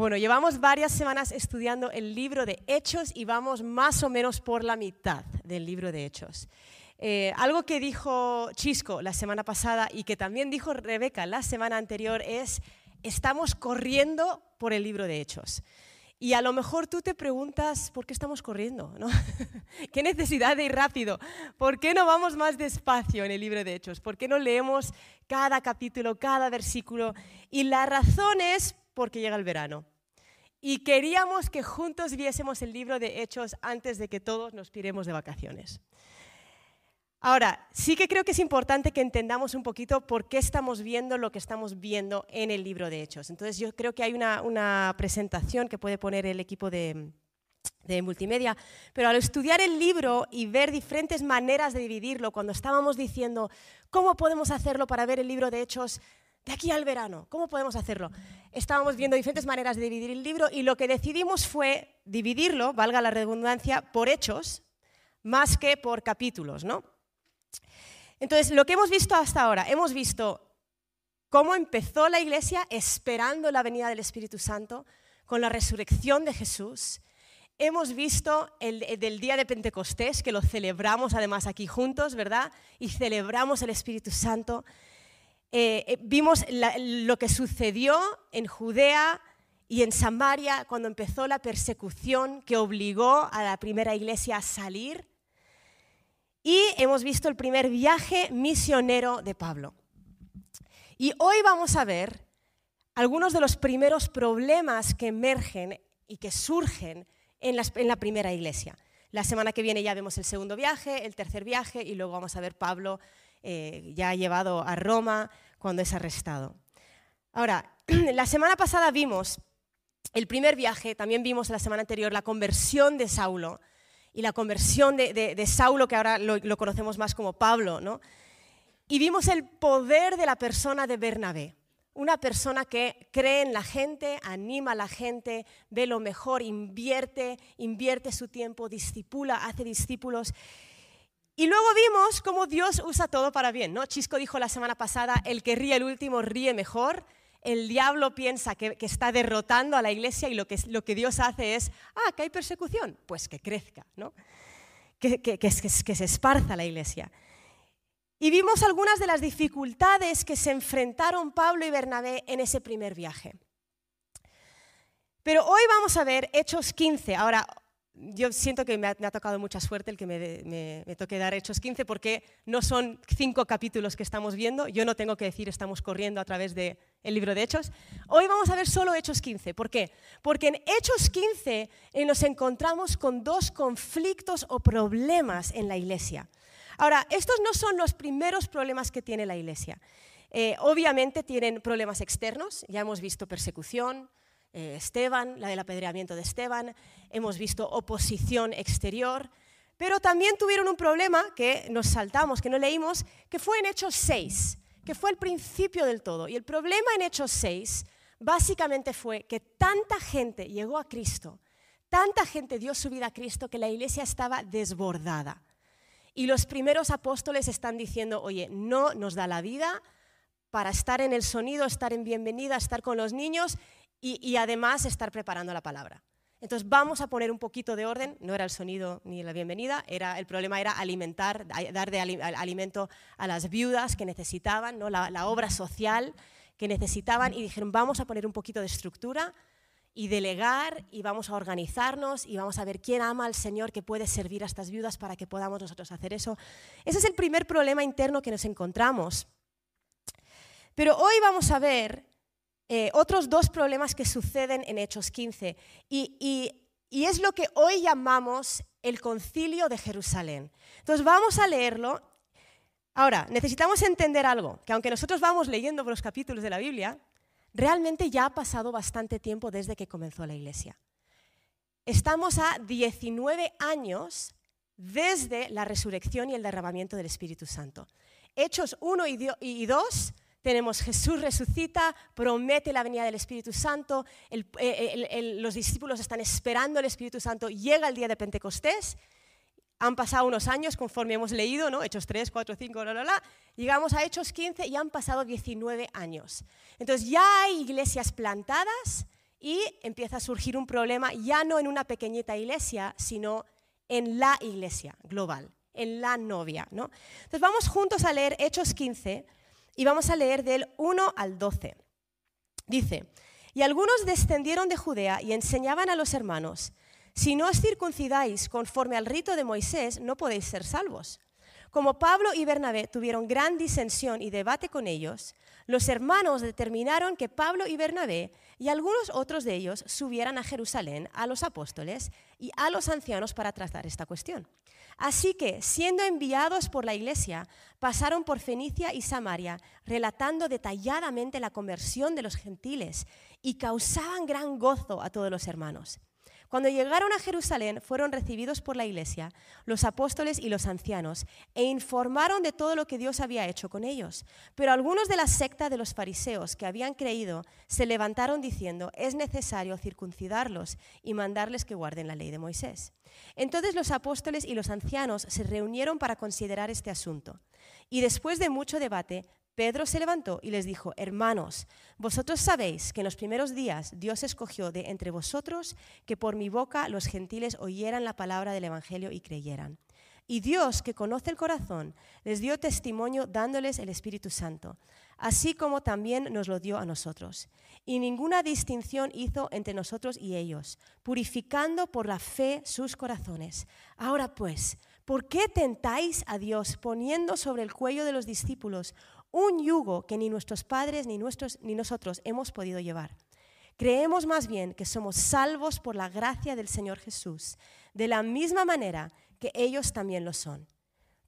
Bueno, llevamos varias semanas estudiando el libro de Hechos y vamos más o menos por la mitad del libro de Hechos. Eh, algo que dijo Chisco la semana pasada y que también dijo Rebeca la semana anterior es, estamos corriendo por el libro de Hechos. Y a lo mejor tú te preguntas, ¿por qué estamos corriendo? ¿no? ¿Qué necesidad de ir rápido? ¿Por qué no vamos más despacio en el libro de Hechos? ¿Por qué no leemos cada capítulo, cada versículo? Y la razón es porque llega el verano. Y queríamos que juntos viésemos el libro de Hechos antes de que todos nos piremos de vacaciones. Ahora, sí que creo que es importante que entendamos un poquito por qué estamos viendo lo que estamos viendo en el libro de Hechos. Entonces, yo creo que hay una, presentación que puede poner el equipo de multimedia, pero al estudiar el libro y ver diferentes maneras de dividirlo, cuando estábamos diciendo, ¿cómo podemos hacerlo para ver el libro de Hechos de aquí al verano. ¿Cómo podemos hacerlo? Estábamos viendo diferentes maneras de dividir el libro y lo que decidimos fue dividirlo, valga la redundancia, por hechos más que por capítulos, ¿no? Entonces, lo que hemos visto hasta ahora, hemos visto cómo empezó la iglesia esperando la venida del Espíritu Santo con la resurrección de Jesús. Hemos visto el, día de Pentecostés, que lo celebramos además aquí juntos, ¿verdad? Y celebramos el Espíritu Santo. Eh, eh, vimos lo que sucedió en Judea y en Samaria cuando empezó la persecución que obligó a la primera iglesia a salir. Y hemos visto el primer viaje misionero de Pablo. Y hoy vamos a ver algunos de los primeros problemas que emergen y que surgen en la primera iglesia. La semana que viene ya vemos el segundo viaje, el tercer viaje y luego vamos a ver Pablo eh, ya llevado a Roma cuando es arrestado. Ahora, la semana pasada vimos el primer viaje, también vimos la semana anterior la conversión de Saulo y la conversión de, Saulo, que ahora lo, conocemos más como Pablo, ¿no? Y vimos el poder de la persona de Bernabé, una persona que cree en la gente, anima a la gente, ve lo mejor, invierte, invierte su tiempo, discipula, hace discípulos. Y luego vimos cómo Dios usa todo para bien, ¿no? Chisco dijo la semana pasada, el que ríe el último ríe mejor. El diablo piensa que, está derrotando a la iglesia y lo que, Dios hace es, ah, que hay persecución, pues que crezca, ¿no? Que, que, que se esparza la iglesia. Y vimos algunas de las dificultades que se enfrentaron Pablo y Bernabé en ese primer viaje. Pero hoy vamos a ver Hechos 15. Ahora, yo siento que me ha, tocado mucha suerte el que me, toque dar Hechos 15 porque no son cinco capítulos que estamos viendo, yo no tengo que decir estamos corriendo a través del libro de Hechos. Hoy vamos a ver solo Hechos 15. ¿Por qué? Porque en Hechos 15 eh, nos encontramos con dos conflictos o problemas en la iglesia. Ahora, estos no son los primeros problemas que tiene la iglesia. Eh, obviamente tienen problemas externos, ya hemos visto persecución, eh, Esteban, la del apedreamiento de Esteban, hemos visto oposición exterior, pero también tuvieron un problema que nos saltamos, que no leímos, que fue en Hechos 6, que fue el principio del todo. Y el problema en Hechos 6 básicamente fue que tanta gente llegó a Cristo, tanta gente dio su vida a Cristo que la iglesia estaba desbordada. Y los primeros apóstoles están diciendo, oye, no nos da la vida para estar en el sonido, estar en bienvenida, estar con los niños y, además estar preparando la palabra. Entonces vamos a poner un poquito de orden, no era el sonido ni la bienvenida, era, el problema era alimentar, dar de alimento a las viudas que necesitaban, ¿no? la, obra social que necesitaban y dijeron vamos a poner un poquito de estructura y delegar y vamos a organizarnos y vamos a ver quién ama al Señor que puede servir a estas viudas para que podamos nosotros hacer eso. Ese es el primer problema interno que nos encontramos. Pero hoy vamos a ver eh, otros dos problemas que suceden en Hechos 15. Y, y es lo que hoy llamamos el concilio de Jerusalén. Entonces vamos a leerlo. Ahora, necesitamos entender algo, que aunque nosotros vamos leyendo los capítulos de la Biblia, realmente ya ha pasado bastante tiempo desde que comenzó la iglesia. Estamos a 19 años desde la resurrección y el derramamiento del Espíritu Santo. Hechos 1 y 2 tenemos Jesús resucita, promete la venida del Espíritu Santo, eh, los discípulos están esperando el Espíritu Santo, llega el día de Pentecostés, han pasado unos años conforme hemos leído, ¿no? Hechos 3, 4, 5, bla, bla, bla. Llegamos a Hechos 15 y han pasado 19 años. Entonces ya hay iglesias plantadas y empieza a surgir un problema ya no en una pequeñita iglesia, sino en la iglesia global, en la novia. ¿no? Entonces vamos juntos a leer Hechos 15 y vamos a leer del 1 al 12. Dice, y algunos descendieron de Judea y enseñaban a los hermanos, si no os circuncidáis conforme al rito de Moisés, no podéis ser salvos. Como Pablo y Bernabé tuvieron gran disensión y debate con ellos, los hermanos determinaron que Pablo y Bernabé y algunos otros de ellos subieran a Jerusalén a los apóstoles y a los ancianos para tratar esta cuestión. Así que, siendo enviados por la iglesia, pasaron por Fenicia y Samaria, relatando detalladamente la conversión de los gentiles y causaban gran gozo a todos los hermanos. Cuando llegaron a Jerusalén, fueron recibidos por la iglesia, los apóstoles y los ancianos, e informaron de todo lo que Dios había hecho con ellos. Pero algunos de la secta de los fariseos que habían creído se levantaron diciendo, es necesario circuncidarlos y mandarles que guarden la ley de Moisés. Entonces los apóstoles y los ancianos se reunieron para considerar este asunto. Y después de mucho debate, Pedro se levantó y les dijo, hermanos, vosotros sabéis que en los primeros días Dios escogió de entre vosotros que por mi boca los gentiles oyeran la palabra del Evangelio y creyeran. Y Dios, que conoce el corazón, les dio testimonio dándoles el Espíritu Santo, así como también nos lo dio a nosotros. Y ninguna distinción hizo entre nosotros y ellos, purificando por la fe sus corazones. Ahora pues, ¿por qué tentáis a Dios poniendo sobre el cuello de los discípulos un yugo que ni nuestros padres ni, ni nosotros hemos podido llevar. Creemos más bien que somos salvos por la gracia del Señor Jesús, de la misma manera que ellos también lo son.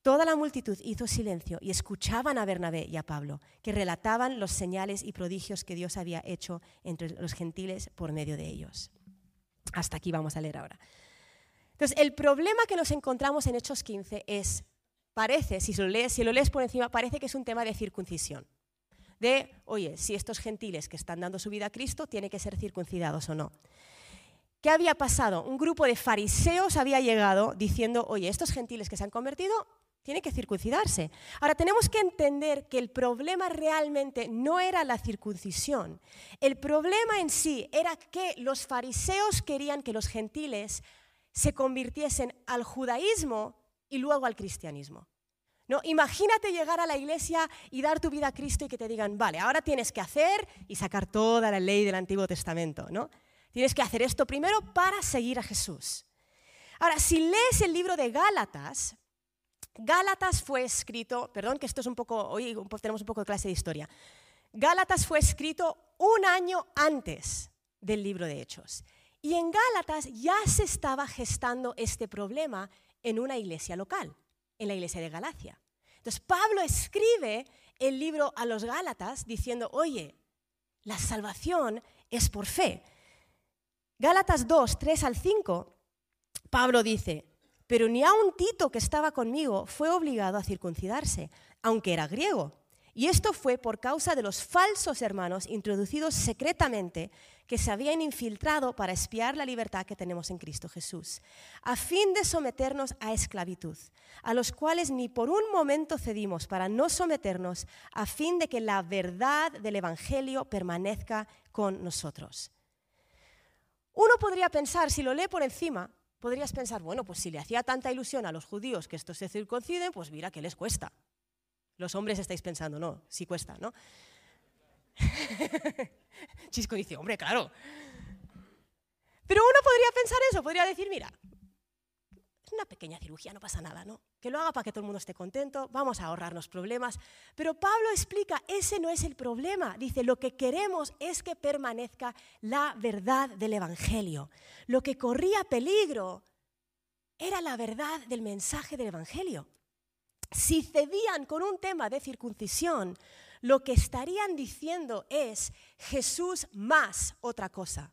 Toda la multitud hizo silencio y escuchaban a Bernabé y a Pablo, que relataban los señales y prodigios que Dios había hecho entre los gentiles por medio de ellos. Hasta aquí vamos a leer ahora. Entonces, el problema que nos encontramos en Hechos 15 es parece, si lo, lees, si lo lees por encima, parece que es un tema de circuncisión. De, oye, si estos gentiles que están dando su vida a Cristo tienen que ser circuncidados o no. ¿Qué había pasado? Un grupo de fariseos había llegado diciendo, oye, estos gentiles que se han convertido tienen que circuncidarse. Ahora, tenemos que entender que el problema realmente no era la circuncisión. El problema en sí era que los fariseos querían que los gentiles se convirtiesen al judaísmo y luego al cristianismo. ¿No? Imagínate llegar a la iglesia y dar tu vida a Cristo y que te digan, vale, ahora tienes que hacer y sacar toda la ley del Antiguo Testamento. ¿no? Tienes que hacer esto primero para seguir a Jesús. Ahora, si lees el libro de Gálatas, Gálatas fue escrito, perdón que esto es un poco, hoy tenemos un poco de clase de historia. Gálatas fue escrito un año antes del libro de Hechos. Y en Gálatas ya se estaba gestando este problema en una iglesia local, en la iglesia de Galacia. Entonces Pablo escribe el libro a los Gálatas diciendo, oye, la salvación es por fe. Gálatas 2, 3 al 5, Pablo dice, pero ni a un Tito que estaba conmigo fue obligado a circuncidarse, aunque era griego. Y esto fue por causa de los falsos hermanos introducidos secretamente que se habían infiltrado para espiar la libertad que tenemos en Cristo Jesús, a fin de someternos a esclavitud, a los cuales ni por un momento cedimos para no someternos, a fin de que la verdad del Evangelio permanezca con nosotros. Uno podría pensar, si lo lee por encima, podrías pensar, bueno, pues si le hacía tanta ilusión a los judíos que estos se circunciden, pues mira que les cuesta. Los hombres estáis pensando, no, sí cuesta, ¿no? Chisco dice, hombre, claro. Pero uno podría pensar eso, podría decir, mira, es una pequeña cirugía, no pasa nada, ¿no? Que lo haga para que todo el mundo esté contento, vamos a ahorrarnos problemas. Pero Pablo explica, ese no es el problema. Dice, lo que queremos es que permanezca la verdad del Evangelio. Lo que corría peligro era la verdad del mensaje del Evangelio. Si cedían con un tema de circuncisión, lo que estarían diciendo es Jesús más otra cosa.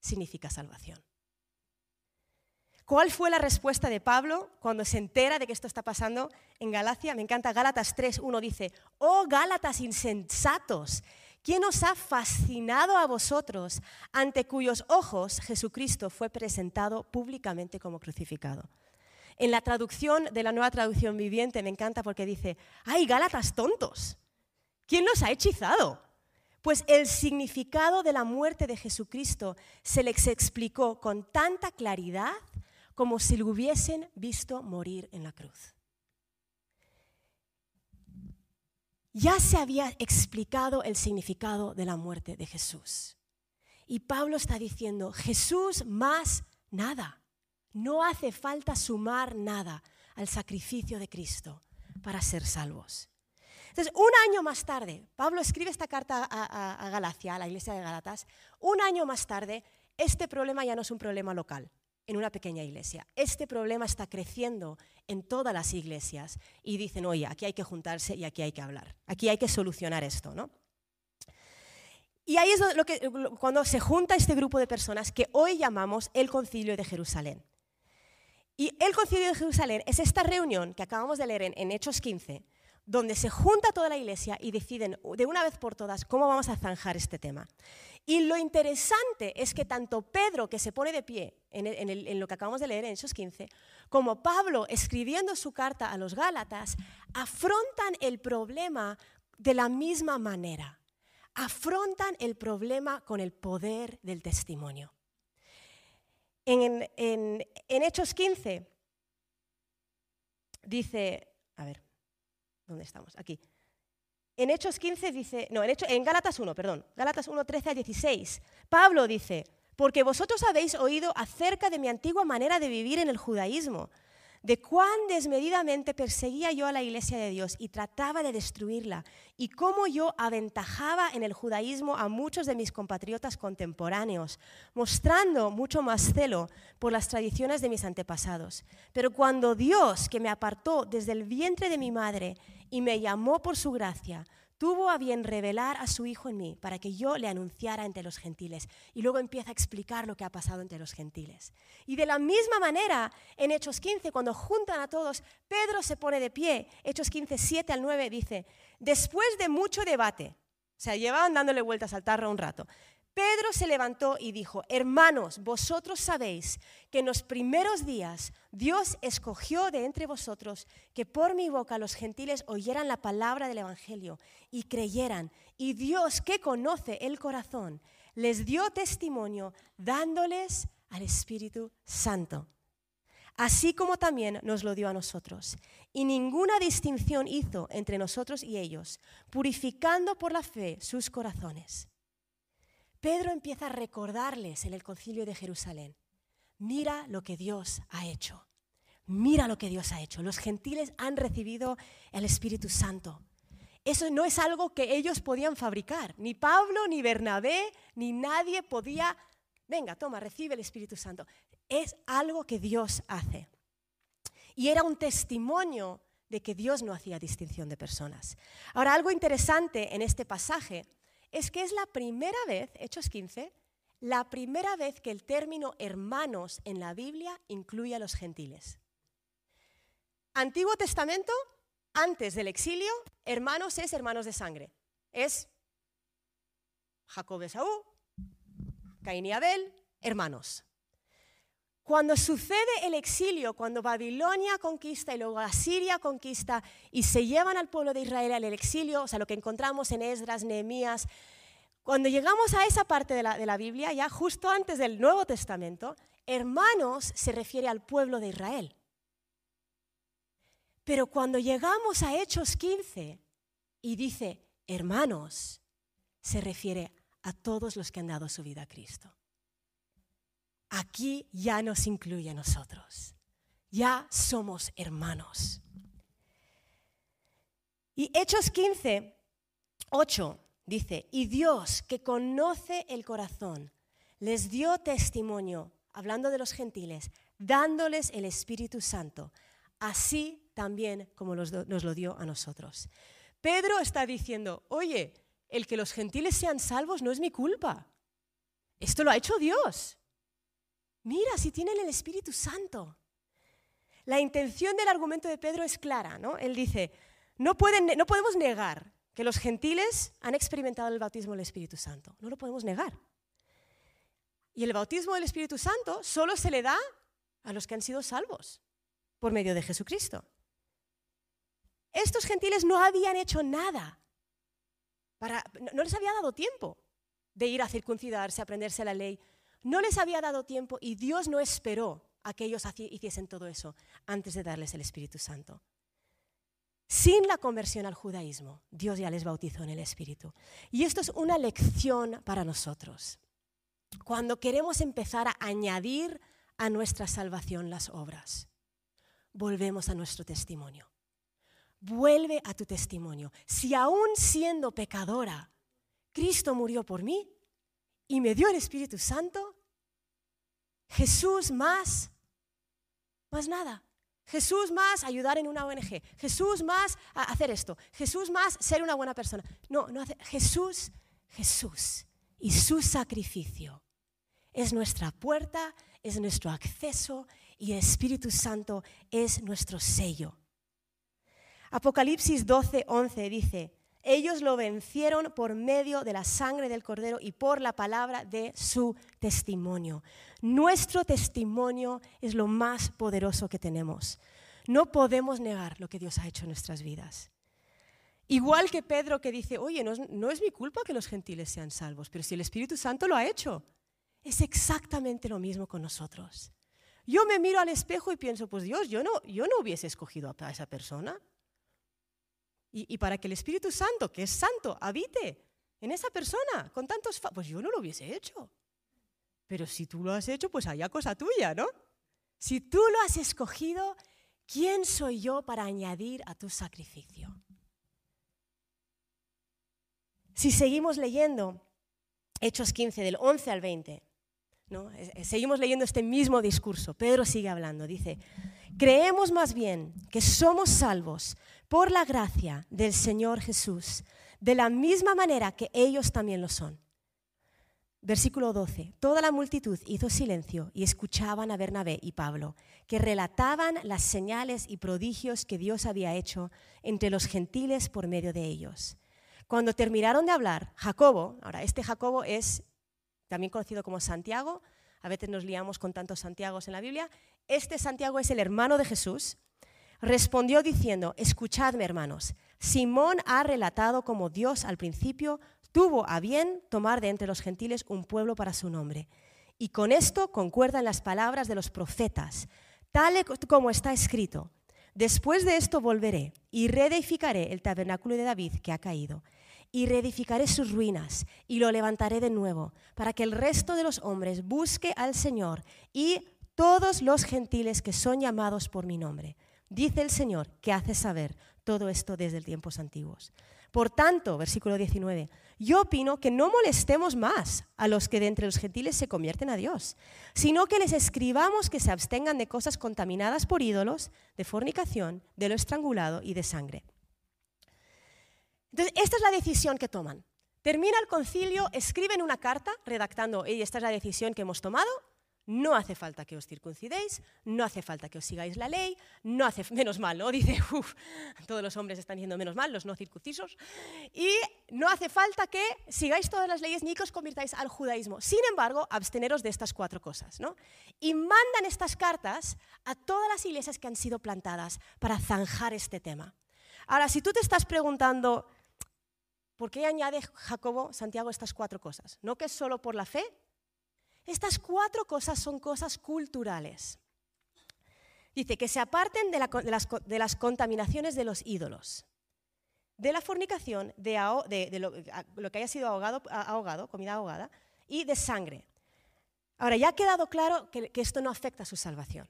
Significa salvación. ¿Cuál fue la respuesta de Pablo cuando se entera de que esto está pasando en Galacia? Me encanta, Gálatas 3.1 dice, oh Gálatas insensatos, ¿quién os ha fascinado a vosotros ante cuyos ojos Jesucristo fue presentado públicamente como crucificado? En la traducción de la nueva traducción viviente me encanta porque dice, ¡ay, Gálatas tontos! ¿Quién los ha hechizado? pues el significado de la muerte de Jesucristo se les explicó con tanta claridad como si lo hubiesen visto morir en la cruz. Ya se había explicado el significado de la muerte de Jesús. Y Pablo está diciendo, Jesús más nada. No hace falta sumar nada al sacrificio de Cristo para ser salvos. Entonces, un año más tarde, Pablo escribe esta carta a, Galacia, a la iglesia de Galatas, un año más tarde, este problema ya no es un problema local, en una pequeña iglesia. Este problema está creciendo en todas las iglesias y dicen, oye, aquí hay que juntarse y aquí hay que hablar, aquí hay que solucionar esto, ¿no? Y ahí es lo que, cuando se junta este grupo de personas que hoy llamamos el Concilio de Jerusalén. Y el Concilio de Jerusalén es esta reunión que acabamos de leer en Hechos 15, donde se junta toda la iglesia y deciden de una vez por todas cómo vamos a zanjar este tema. Y lo interesante es que tanto Pedro, que se pone de pie en, lo que acabamos de leer en esos 15, como Pablo, escribiendo su carta a los Gálatas, afrontan el problema de la misma manera. Afrontan el problema con el poder del testimonio. En, en Hechos 15 dice, a ver, ¿Dónde estamos? Aquí. En Hechos 15 dice, no, en, Hecho, en Gálatas 1, perdón, Gálatas 1, 13 a 16, Pablo dice, porque vosotros habéis oído acerca de mi antigua manera de vivir en el judaísmo de cuán desmedidamente perseguía yo a la iglesia de Dios y trataba de destruirla, y cómo yo aventajaba en el judaísmo a muchos de mis compatriotas contemporáneos, mostrando mucho más celo por las tradiciones de mis antepasados. Pero cuando Dios, que me apartó desde el vientre de mi madre y me llamó por su gracia, tuvo a bien revelar a su Hijo en mí para que yo le anunciara entre los gentiles. Y luego empieza a explicar lo que ha pasado entre los gentiles. Y de la misma manera, en Hechos 15, cuando juntan a todos, Pedro se pone de pie. Hechos 15, 7 al 9 dice, después de mucho debate, o sea, llevaban dándole vueltas al tarro un rato, Pedro se levantó y dijo, hermanos, vosotros sabéis que en los primeros días Dios escogió de entre vosotros que por mi boca los gentiles oyeran la palabra del Evangelio y creyeran. Y Dios que conoce el corazón les dio testimonio dándoles al Espíritu Santo. Así como también nos lo dio a nosotros. Y ninguna distinción hizo entre nosotros y ellos, purificando por la fe sus corazones. Pedro empieza a recordarles en el concilio de Jerusalén, mira lo que Dios ha hecho, mira lo que Dios ha hecho. Los gentiles han recibido el Espíritu Santo. Eso no es algo que ellos podían fabricar, ni Pablo, ni Bernabé, ni nadie podía, venga, toma, recibe el Espíritu Santo. Es algo que Dios hace. Y era un testimonio de que Dios no hacía distinción de personas. Ahora, algo interesante en este pasaje es que es la primera vez, Hechos 15, la primera vez que el término hermanos en la Biblia incluye a los gentiles. Antiguo Testamento, antes del exilio, hermanos es hermanos de sangre. Es Jacob de Saúl, Caín y Abel, hermanos. Cuando sucede el exilio, cuando Babilonia conquista y luego Asiria conquista y se llevan al pueblo de Israel al exilio, o sea, lo que encontramos en Esdras, Nehemías, cuando llegamos a esa parte de la, de la Biblia, ya justo antes del Nuevo Testamento, hermanos se refiere al pueblo de Israel. Pero cuando llegamos a Hechos 15 y dice hermanos, se refiere a todos los que han dado su vida a Cristo aquí ya nos incluye a nosotros. Ya somos hermanos. Y Hechos 15, 8 dice, y Dios que conoce el corazón, les dio testimonio, hablando de los gentiles, dándoles el Espíritu Santo, así también como nos lo dio a nosotros. Pedro está diciendo, oye, el que los gentiles sean salvos no es mi culpa. Esto lo ha hecho Dios. Mira, si tienen el Espíritu Santo. La intención del argumento de Pedro es clara, ¿no? Él dice, no, no podemos negar que los gentiles han experimentado el bautismo del Espíritu Santo. No lo podemos negar. Y el bautismo del Espíritu Santo solo se le da a los que han sido salvos por medio de Jesucristo. Estos gentiles no habían hecho nada no les había dado tiempo de ir a circuncidarse, a aprenderse la ley. No les había dado tiempo y Dios no esperó a que ellos hiciesen todo eso antes de darles el Espíritu Santo. Sin la conversión al judaísmo, Dios ya les bautizó en el Espíritu. Y esto es una lección para nosotros. Cuando queremos empezar a añadir a nuestra salvación las obras, volvemos a nuestro testimonio. Vuelve a tu testimonio. Si aún siendo pecadora, Cristo murió por mí y me dio el Espíritu Santo, Jesús más, más nada. Jesús más ayudar en una ONG. Jesús más hacer esto. Jesús más ser una buena persona. No, no. Jesús, Jesús y su sacrificio es nuestra puerta, es nuestro acceso y el Espíritu Santo es nuestro sello. Apocalipsis 12, 11 dice, ellos lo vencieron por medio de la sangre del cordero y por la palabra de su testimonio. Nuestro testimonio es lo más poderoso que tenemos. No podemos negar lo que Dios ha hecho en nuestras vidas. Igual que Pedro que dice, oye, no es, no es mi culpa que los gentiles sean salvos, pero si el Espíritu Santo lo ha hecho, es exactamente lo mismo con nosotros. Yo me miro al espejo y pienso, pues Dios, yo no, yo no hubiese escogido a esa persona. Y, para que el Espíritu Santo, que es santo, habite en esa persona con tantos... Pues yo no lo hubiese hecho. Pero si tú lo has hecho, pues haya cosa tuya, ¿no? Si tú lo has escogido, ¿quién soy yo para añadir a tu sacrificio? Si seguimos leyendo Hechos 15, del 11 al 20, ¿no? seguimos leyendo este mismo discurso, Pedro sigue hablando, dice, creemos más bien que somos salvos por la gracia del Señor Jesús, de la misma manera que ellos también lo son. Versículo 12. Toda la multitud hizo silencio y escuchaban a Bernabé y Pablo, que relataban las señales y prodigios que Dios había hecho entre los gentiles por medio de ellos. Cuando terminaron de hablar, Jacobo, ahora este Jacobo es también conocido como Santiago, a veces nos liamos con tantos Santiagos en la Biblia, este Santiago es el hermano de Jesús, respondió diciendo, escuchadme hermanos, Simón ha relatado como Dios al principio tuvo a bien tomar de entre los gentiles un pueblo para su nombre. Y con esto concuerdan las palabras de los profetas, tal como está escrito. Después de esto volveré y reedificaré el tabernáculo de David que ha caído, y reedificaré sus ruinas y lo levantaré de nuevo, para que el resto de los hombres busque al Señor y todos los gentiles que son llamados por mi nombre dice el Señor, que hace saber todo esto desde tiempos antiguos. Por tanto, versículo 19, yo opino que no molestemos más a los que de entre los gentiles se convierten a Dios, sino que les escribamos que se abstengan de cosas contaminadas por ídolos, de fornicación, de lo estrangulado y de sangre. Entonces, esta es la decisión que toman. Termina el concilio, escriben una carta redactando, y esta es la decisión que hemos tomado, no hace falta que os circuncidéis, no hace falta que os sigáis la ley, no hace menos mal, ¿no? Dice, uff, todos los hombres están diciendo menos mal, los no circuncisos, y no hace falta que sigáis todas las leyes ni que os convirtáis al judaísmo. Sin embargo, absteneros de estas cuatro cosas, ¿no? Y mandan estas cartas a todas las iglesias que han sido plantadas para zanjar este tema. Ahora, si tú te estás preguntando, ¿por qué añade Jacobo, Santiago, estas cuatro cosas? ¿No que es solo por la fe? Estas cuatro cosas son cosas culturales. Dice que se aparten de, las, contaminaciones de los ídolos, de la fornicación, de, lo, que haya sido ahogado, comida ahogada, y de sangre. Ahora, ya ha quedado claro que, que esto no afecta a su salvación.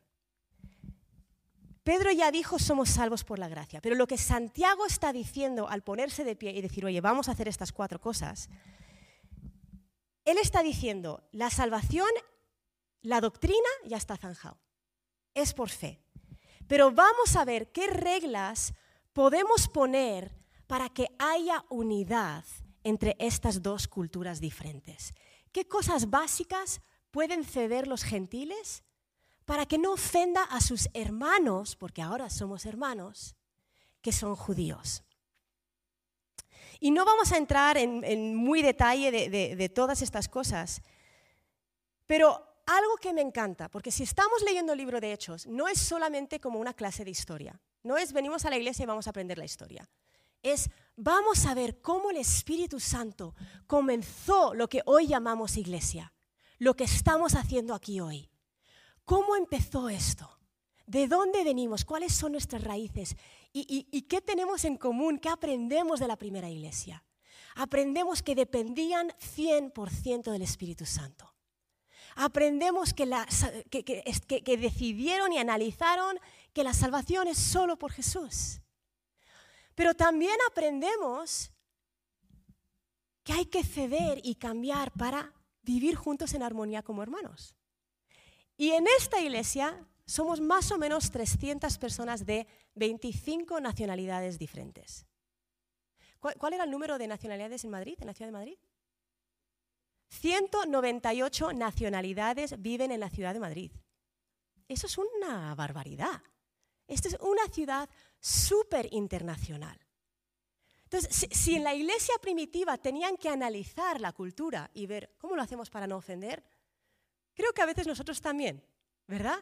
Pedro ya dijo somos salvos por la gracia, pero lo que Santiago está diciendo al ponerse de pie y decir, oye, vamos a hacer estas cuatro cosas, él está diciendo, la salvación, la doctrina ya está zanjado. Es por fe. Pero vamos a ver qué reglas podemos poner para que haya unidad entre estas dos culturas diferentes. ¿Qué cosas básicas pueden ceder los gentiles para que no ofenda a sus hermanos, porque ahora somos hermanos, que son judíos? Y no vamos a entrar en, muy detalle de, todas estas cosas, pero algo que me encanta, porque si estamos leyendo el libro de Hechos, no es solamente como una clase de historia, no es venimos a la iglesia y vamos a aprender la historia. es vamos a ver cómo el Espíritu Santo comenzó lo que hoy llamamos iglesia, lo que estamos haciendo aquí hoy. ¿Cómo empezó esto? ¿De dónde venimos? ¿Cuáles son nuestras raíces? ¿Y, qué tenemos en común? ¿Qué aprendemos de la primera iglesia? Aprendemos que dependían 100% del Espíritu Santo. Aprendemos que, que decidieron y analizaron que la salvación es solo por Jesús. Pero también aprendemos que hay que ceder y cambiar para vivir juntos en armonía como hermanos. Y en esta iglesia somos más o menos 300 personas de 25 nacionalidades diferentes. ¿Cuál, era el número de nacionalidades en Madrid, en la ciudad de Madrid? 198 nacionalidades viven en la ciudad de Madrid. Eso es una barbaridad. Esta es una ciudad súper internacional. Entonces, si, en la iglesia primitiva tenían que analizar la cultura y ver cómo lo hacemos para no ofender, creo que a veces nosotros también, ¿verdad?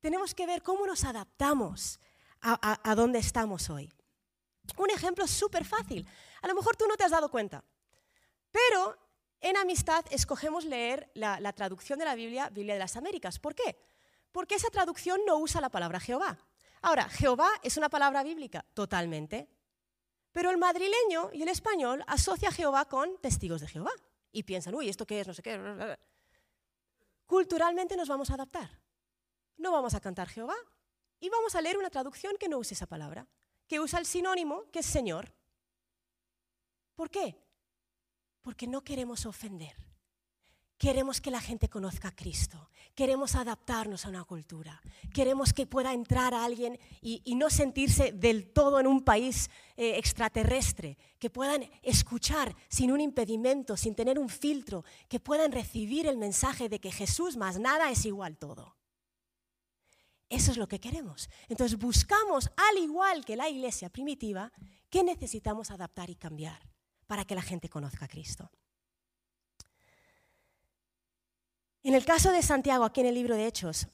Tenemos que ver cómo nos adaptamos a, dónde estamos hoy. Un ejemplo súper fácil. A lo mejor tú no te has dado cuenta, pero en Amistad escogemos leer la, la traducción de la Biblia, Biblia de las Américas. ¿Por qué? Porque esa traducción no usa la palabra Jehová. Ahora, Jehová es una palabra bíblica, totalmente. Pero el madrileño y el español asocia a Jehová con testigos de Jehová. Y piensan, uy, ¿esto qué es? No sé qué. Culturalmente nos vamos a adaptar. No vamos a cantar Jehová. Y vamos a leer una traducción que no use esa palabra, que usa el sinónimo que es Señor. ¿Por qué? Porque no queremos ofender. Queremos que la gente conozca a Cristo. Queremos adaptarnos a una cultura. Queremos que pueda entrar alguien y, no sentirse del todo en un país eh, extraterrestre. Que puedan escuchar sin un impedimento, sin tener un filtro. Que puedan recibir el mensaje de que Jesús más nada es igual todo. Eso es lo que queremos. Entonces buscamos, al igual que la iglesia primitiva, qué necesitamos adaptar y cambiar para que la gente conozca a Cristo. En el caso de Santiago, aquí en el libro de Hechos,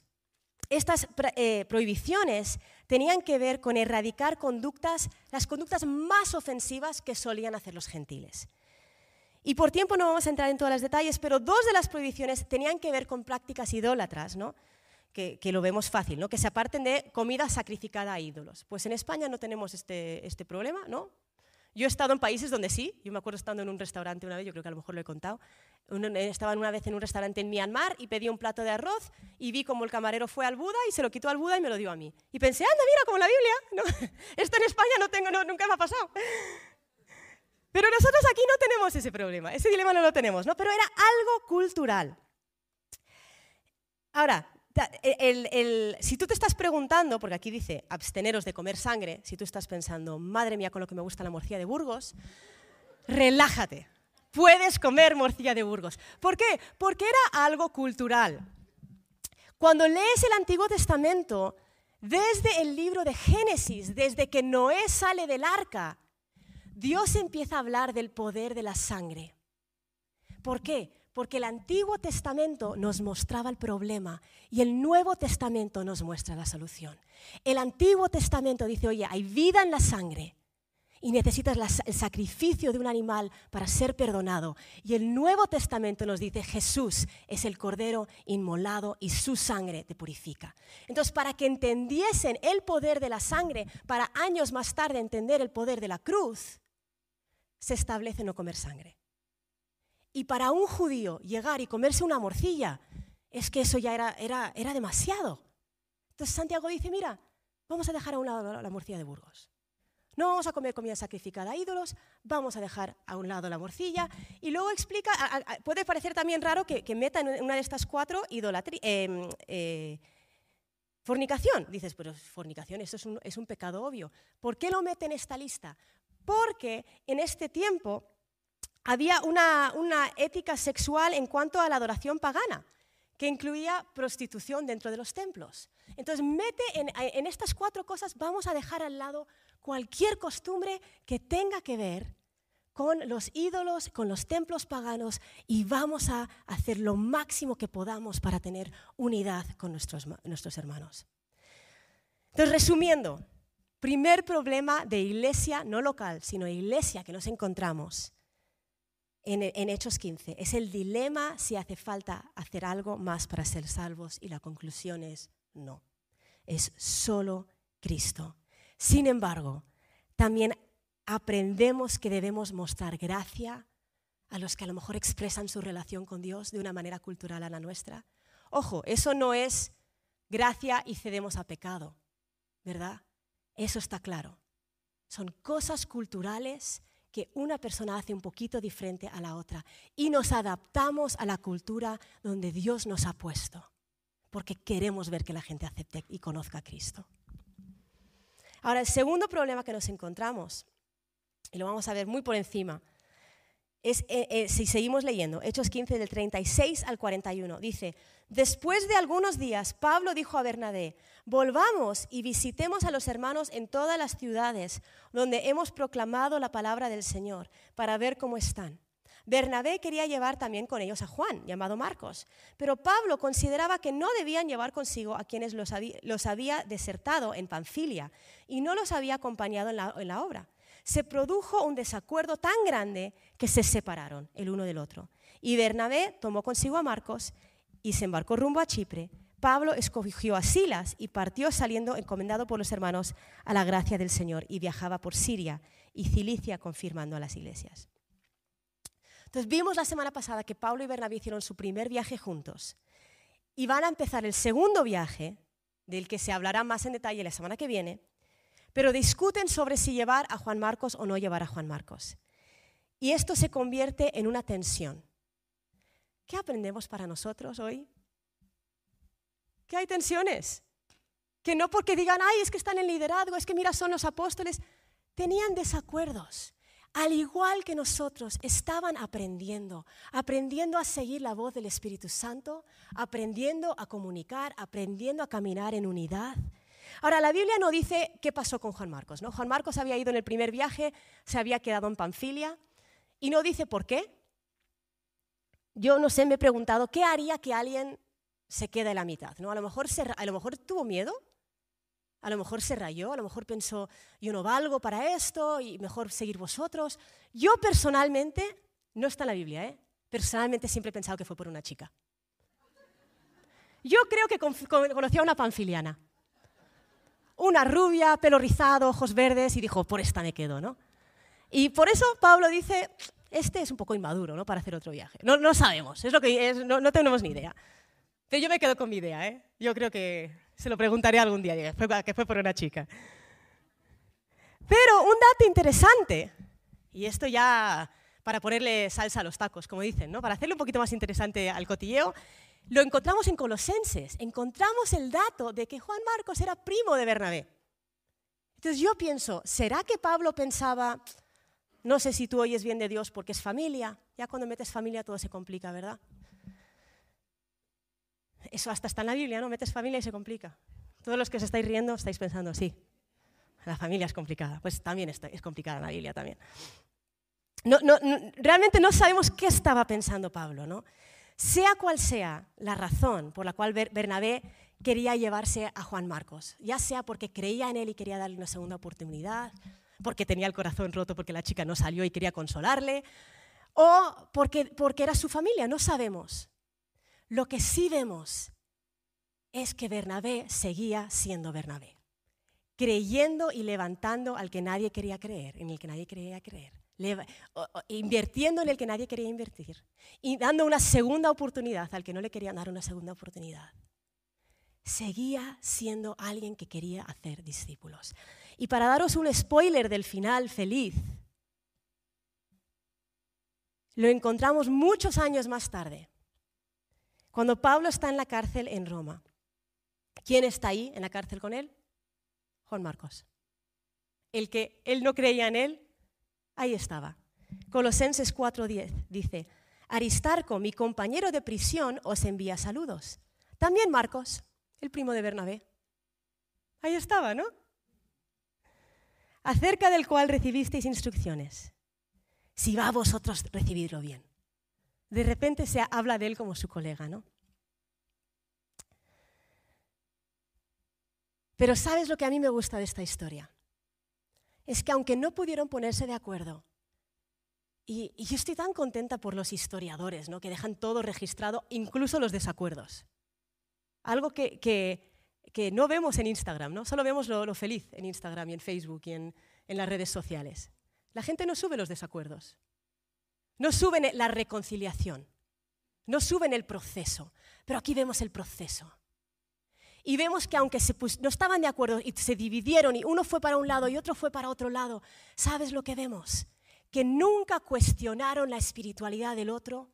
estas eh, prohibiciones tenían que ver con erradicar conductas, las conductas más ofensivas que solían hacer los gentiles. Y por tiempo no vamos a entrar en todos los detalles, pero dos de las prohibiciones tenían que ver con prácticas idólatras, ¿no? que, lo vemos fácil, ¿no? que se aparten de comida sacrificada a ídolos. Pues en España no tenemos este, este problema, ¿no? Yo he estado en países donde sí, yo me acuerdo estando en un restaurante una vez, yo creo que a lo mejor lo he contado, estaba una vez en un restaurante en Myanmar y pedí un plato de arroz y vi como el camarero fue al Buda y se lo quitó al Buda y me lo dio a mí. Y pensé, anda, mira, como la Biblia. Esto en España no tengo, nunca me ha pasado. Pero nosotros aquí no tenemos ese problema, ese dilema no lo tenemos, ¿no? Pero era algo cultural. Ahora, si tú te estás preguntando, porque aquí dice absteneros de comer sangre, si tú estás pensando, madre mía, con lo que me gusta la morcilla de Burgos, relájate. Puedes comer morcilla de Burgos. ¿Por qué? Porque era algo cultural. Cuando lees el Antiguo Testamento, desde el libro de Génesis, desde que Noé sale del arca, Dios empieza a hablar del poder de la sangre. ¿Por qué? Porque el Antiguo Testamento nos mostraba el problema y el Nuevo Testamento nos muestra la solución. El Antiguo Testamento dice, oye, hay vida en la sangre y necesitas el sacrificio de un animal para ser perdonado. Y el Nuevo Testamento nos dice, Jesús es el Cordero inmolado y su sangre te purifica. Entonces, para que entendiesen el poder de la sangre, para años más tarde entender el poder de la cruz, se establece no comer sangre. Y para un judío llegar y comerse una morcilla, es que eso ya era, era, era demasiado. Entonces Santiago dice, mira, vamos a dejar a un lado la morcilla de Burgos. No vamos a comer comida sacrificada a ídolos, vamos a dejar a un lado la morcilla. Y luego explica, puede parecer también raro que, que meta en una de estas cuatro idolatría. Em, eh, fornicación. Dices, pero fornicación, eso es un, es un pecado obvio. ¿Por qué lo mete en esta lista? Porque en este tiempo había una, ética sexual en cuanto a la adoración pagana, que incluía prostitución dentro de los templos. Entonces, mete en, estas cuatro cosas, vamos a dejar al lado cualquier costumbre que tenga que ver con los ídolos, con los templos paganos y vamos a hacer lo máximo que podamos para tener unidad con nuestros, nuestros hermanos. Entonces, resumiendo, primer problema de iglesia, no local, sino iglesia que nos encontramos en, Hechos 15 es el dilema si hace falta hacer algo más para ser salvos y la conclusión es no. Es solo Cristo. Sin embargo, también aprendemos que debemos mostrar gracia a los que a lo mejor expresan su relación con Dios de una manera cultural a la nuestra. Ojo, eso no es gracia y cedemos a pecado, ¿verdad? Eso está claro. Son cosas culturales que una persona hace un poquito diferente a la otra y nos adaptamos a la cultura donde Dios nos ha puesto, porque queremos ver que la gente acepte y conozca a Cristo. Ahora, el segundo problema que nos encontramos, y lo vamos a ver muy por encima, eh, eh, si seguimos leyendo, Hechos 15 del 36 al 41, dice, después de algunos días, Pablo dijo a Bernabé, volvamos y visitemos a los hermanos en todas las ciudades donde hemos proclamado la palabra del Señor, para ver cómo están. Bernabé quería llevar también con ellos a Juan, llamado Marcos, pero Pablo consideraba que no debían llevar consigo a quienes los había, desertado en Panfilia y no los había acompañado en la obra se produjo un desacuerdo tan grande que se separaron el uno del otro. Y Bernabé tomó consigo a Marcos y se embarcó rumbo a Chipre. Pablo escogió a Silas y partió saliendo encomendado por los hermanos a la gracia del Señor y viajaba por Siria y Cilicia confirmando a las iglesias. Entonces vimos la semana pasada que Pablo y Bernabé hicieron su primer viaje juntos y van a empezar el segundo viaje, del que se hablará más en detalle la semana que viene, pero discuten sobre si llevar a Juan Marcos o no llevar a Juan Marcos. Y esto se convierte en una tensión. ¿Qué aprendemos para nosotros hoy? Que hay tensiones. Que no porque digan, ay, es que están en liderazgo, es que mira, son los apóstoles. Tenían desacuerdos. Al igual que nosotros, estaban aprendiendo, aprendiendo a seguir la voz del Espíritu Santo, aprendiendo a comunicar, aprendiendo a caminar en unidad. Ahora, la Biblia no dice qué pasó con Juan Marcos. ¿no? Juan Marcos había ido en el primer viaje, se había quedado en Panfilia, y no dice por qué. Yo no sé, me he preguntado, ¿qué haría que alguien se quede en la mitad? ¿no? A, lo mejor a lo mejor tuvo miedo, a lo mejor se rayó, a lo mejor pensó, yo no valgo para esto y mejor seguir vosotros. Yo personalmente, no está en la Biblia, ¿eh? personalmente siempre he pensado que fue por una chica. Yo creo que conocía a una panfiliana una rubia, pelo rizado, ojos verdes, y dijo, por esta me quedo, ¿no? Y por eso Pablo dice, este es un poco inmaduro, ¿no? Para hacer otro viaje. No, no sabemos, es lo que no, tenemos ni idea. Pero yo me quedo con mi idea, ¿eh? Yo creo que se lo preguntaré algún día, que fue por una chica. Pero un dato interesante, y esto ya para ponerle salsa a los tacos, como dicen, ¿no? Para hacerle un poquito más interesante al cotilleo, lo encontramos en Colosenses. Encontramos el dato de que Juan Marcos era primo de Bernabé. Entonces yo pienso, ¿será que Pablo pensaba, no sé si tú oyes bien de Dios porque es familia? Ya cuando metes familia todo se complica, ¿verdad? Eso hasta está en la Biblia, ¿no? Metes familia y se complica. Todos los que os estáis riendo estáis pensando, sí, la familia es complicada. Pues también es complicada la Biblia también. realmente no sabemos qué estaba pensando Pablo, ¿no? Sea cual sea la razón por la cual Bernabé quería llevarse a Juan Marcos, ya sea porque creía en él y quería darle una segunda oportunidad, porque tenía el corazón roto porque la chica no salió y quería consolarle, o porque, porque era su familia, no sabemos. Lo que sí vemos es que Bernabé seguía siendo Bernabé, creyendo y levantando al que nadie quería creer, en el que nadie quería creer invirtiendo en el que nadie quería invertir y dando una segunda oportunidad al que no le querían dar una segunda oportunidad. Seguía siendo alguien que quería hacer discípulos. Y para daros un spoiler del final feliz, lo encontramos muchos años más tarde, cuando Pablo está en la cárcel en Roma. ¿Quién está ahí en la cárcel con él? Juan Marcos. El que él no creía en él, Ahí estaba. Colosenses 4:10 dice, Aristarco, mi compañero de prisión, os envía saludos. También Marcos, el primo de Bernabé. Ahí estaba, ¿no? Acerca del cual recibisteis instrucciones. Si va a vosotros recibirlo bien. De repente se habla de él como su colega, ¿no? Pero ¿sabes lo que a mí me gusta de esta historia? Es que aunque no pudieron ponerse de acuerdo, y, yo estoy tan contenta por los historiadores, ¿no? que dejan todo registrado, incluso los desacuerdos. Algo que, no vemos en Instagram, ¿no? solo vemos lo, feliz en Instagram y en Facebook y en, en las redes sociales. La gente no sube los desacuerdos, no suben la reconciliación, no suben el proceso, pero aquí vemos el proceso. Y vemos que aunque no estaban de acuerdo y se dividieron y uno fue para un lado y otro fue para otro lado, ¿sabes lo que vemos? Que nunca cuestionaron la espiritualidad del otro.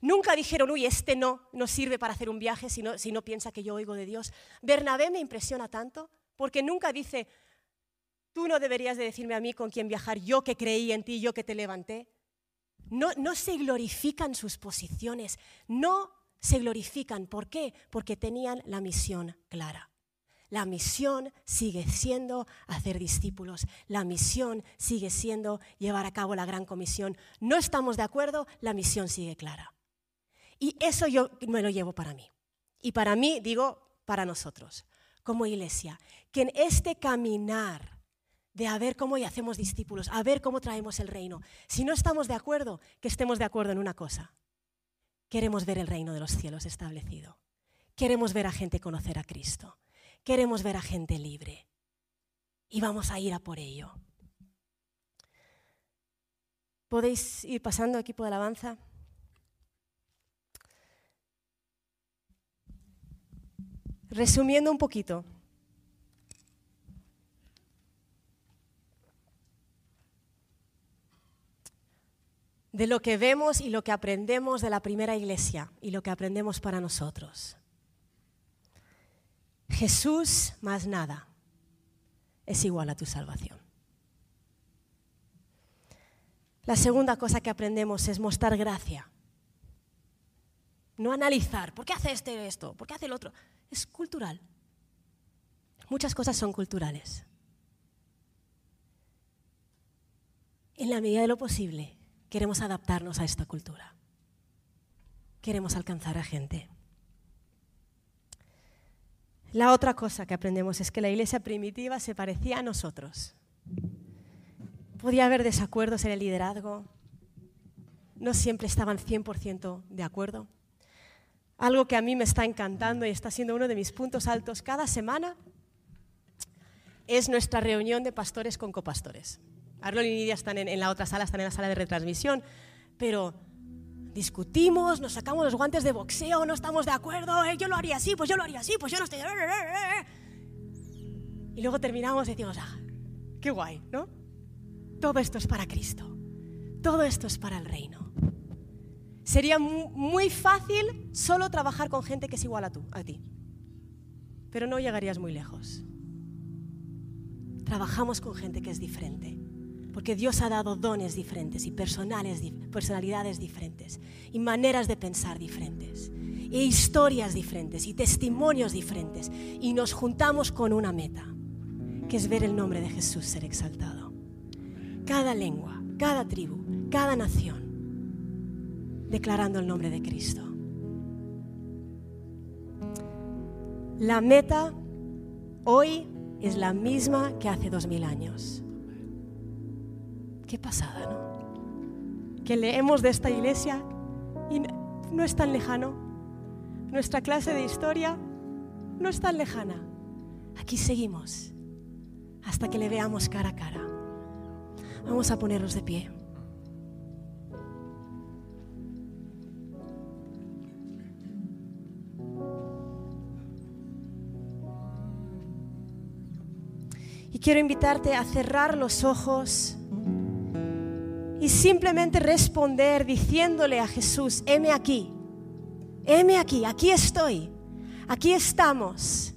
Nunca dijeron, uy, este no, no sirve para hacer un viaje si no, si no piensa que yo oigo de Dios. Bernabé me impresiona tanto porque nunca dice, tú no deberías de decirme a mí con quién viajar, yo que creí en ti, yo que te levanté. No, no se glorifican sus posiciones, no se glorifican. ¿Por qué? Porque tenían la misión clara. La misión sigue siendo hacer discípulos. La misión sigue siendo llevar a cabo la gran comisión. No estamos de acuerdo, la misión sigue clara. Y eso yo me lo llevo para mí. Y para mí, digo, para nosotros, como iglesia, que en este caminar de a ver cómo hacemos discípulos, a ver cómo traemos el reino, si no estamos de acuerdo, que estemos de acuerdo en una cosa, Queremos ver el reino de los cielos establecido. Queremos ver a gente conocer a Cristo. Queremos ver a gente libre. Y vamos a ir a por ello. ¿Podéis ir pasando, equipo de alabanza? Resumiendo un poquito, de lo que vemos y lo que aprendemos de la primera iglesia y lo que aprendemos para nosotros. Jesús más nada es igual a tu salvación. La segunda cosa que aprendemos es mostrar gracia. No analizar, ¿por qué hace este esto? ¿Por qué hace el otro? Es cultural. Muchas cosas son culturales. En la medida de lo posible, queremos adaptarnos a esta cultura. Queremos alcanzar a gente. La otra cosa que aprendemos es que la iglesia primitiva se parecía a nosotros. Podía haber desacuerdos en el liderazgo, no siempre estaban 100% de acuerdo. Algo que a mí me está encantando y está siendo uno de mis puntos altos cada semana es nuestra reunión de pastores con copastores. Arnold y Nidia están en, la otra sala, están en la sala de retransmisión, pero discutimos, nos sacamos los guantes de boxeo, no estamos de acuerdo, eh, yo lo haría así, pues yo lo haría así, pues yo no estoy... Y luego terminamos y decimos, ah, qué guay, ¿no? Todo esto es para Cristo, todo esto es para el reino. Sería muy fácil solo trabajar con gente que es igual a, tú, a ti, pero no llegarías muy lejos. Trabajamos con gente que es diferente porque Dios ha dado dones diferentes y personalidades diferentes y maneras de pensar diferentes e historias diferentes y testimonios diferentes y nos juntamos con una meta, que es ver el nombre de Jesús ser exaltado. Cada lengua, cada tribu, cada nación, declarando el nombre de Cristo. La meta hoy es la misma que hace dos mil años. Qué pasada, ¿no? Que leemos de esta iglesia y no es tan lejano. Nuestra clase de historia no es tan lejana. Aquí seguimos hasta que le veamos cara a cara. Vamos a ponernos de pie. Y quiero invitarte a cerrar los ojos simplemente responder diciéndole a Jesús, heme aquí, heme aquí, aquí estoy, aquí estamos,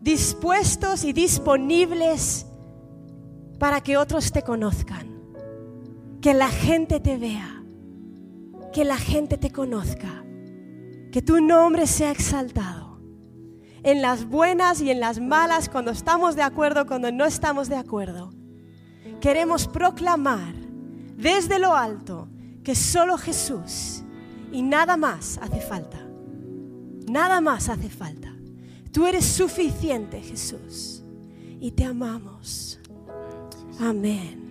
dispuestos y disponibles para que otros te conozcan, que la gente te vea, que la gente te conozca, que tu nombre sea exaltado. En las buenas y en las malas, cuando estamos de acuerdo, cuando no estamos de acuerdo queremos proclamar desde lo alto que solo Jesús y nada más hace falta. Nada más hace falta. Tú eres suficiente, Jesús. y te amamos. Amén.